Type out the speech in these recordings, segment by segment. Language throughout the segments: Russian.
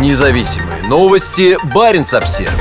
Независимые новости. Барин обсерва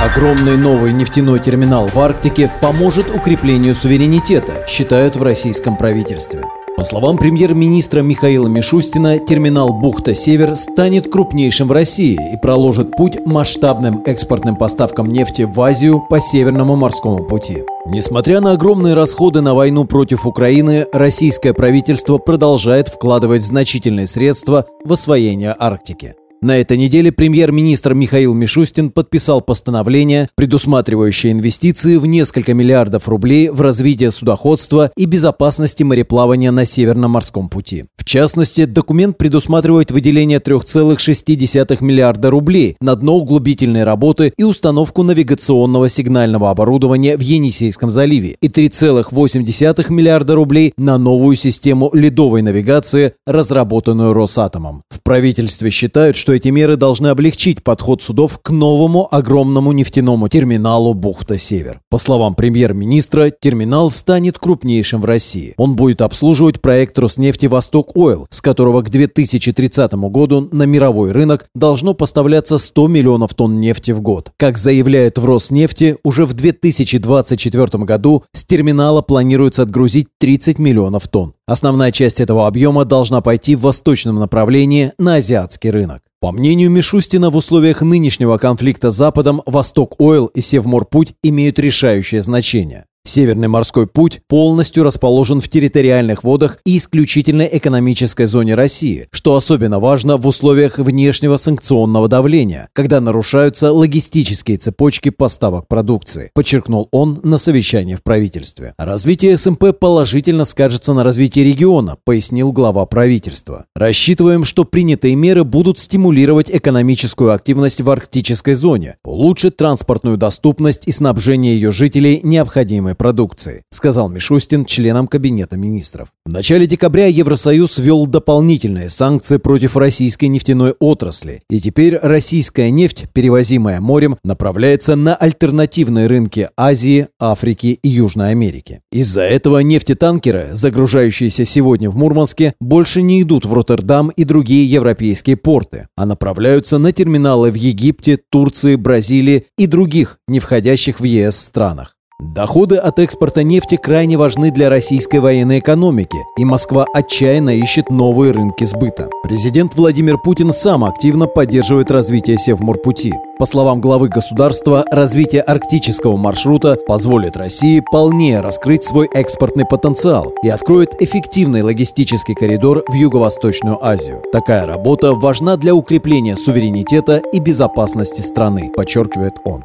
Огромный новый нефтяной терминал в Арктике поможет укреплению суверенитета, считают в российском правительстве. По словам премьер-министра Михаила Мишустина, терминал «Бухта-Север» станет крупнейшим в России и проложит путь масштабным экспортным поставкам нефти в Азию по Северному морскому пути. Несмотря на огромные расходы на войну против Украины, российское правительство продолжает вкладывать значительные средства в освоение Арктики. На этой неделе премьер-министр Михаил Мишустин подписал постановление, предусматривающее инвестиции в несколько миллиардов рублей в развитие судоходства и безопасности мореплавания на Северном морском пути. В частности, документ предусматривает выделение 3,6 миллиарда рублей на дноуглубительные работы и установку навигационного сигнального оборудования в Енисейском заливе и 3,8 миллиарда рублей на новую систему ледовой навигации, разработанную Росатомом. В правительстве считают, что что эти меры должны облегчить подход судов к новому огромному нефтяному терминалу «Бухта-Север». По словам премьер-министра, терминал станет крупнейшим в России. Он будет обслуживать проект Роснефти «Восток Ойл», с которого к 2030 году на мировой рынок должно поставляться 100 миллионов тонн нефти в год. Как заявляют в Роснефти, уже в 2024 году с терминала планируется отгрузить 30 миллионов тонн. Основная часть этого объема должна пойти в восточном направлении на азиатский рынок. По мнению Мишустина, в условиях нынешнего конфликта с Западом Восток Ойл и Севморпуть имеют решающее значение. Северный морской путь полностью расположен в территориальных водах и исключительной экономической зоне России, что особенно важно в условиях внешнего санкционного давления, когда нарушаются логистические цепочки поставок продукции, подчеркнул он на совещании в правительстве. Развитие СМП положительно скажется на развитии региона, пояснил глава правительства. Рассчитываем, что принятые меры будут стимулировать экономическую активность в арктической зоне, улучшить транспортную доступность и снабжение ее жителей необходимой необходимой продукции, сказал Мишустин членам Кабинета министров. В начале декабря Евросоюз ввел дополнительные санкции против российской нефтяной отрасли, и теперь российская нефть, перевозимая морем, направляется на альтернативные рынки Азии, Африки и Южной Америки. Из-за этого нефтетанкеры, загружающиеся сегодня в Мурманске, больше не идут в Роттердам и другие европейские порты, а направляются на терминалы в Египте, Турции, Бразилии и других, не входящих в ЕС странах. Доходы от экспорта нефти крайне важны для российской военной экономики, и Москва отчаянно ищет новые рынки сбыта. Президент Владимир Путин сам активно поддерживает развитие Севморпути. По словам главы государства, развитие арктического маршрута позволит России полнее раскрыть свой экспортный потенциал и откроет эффективный логистический коридор в Юго-Восточную Азию. Такая работа важна для укрепления суверенитета и безопасности страны, подчеркивает он.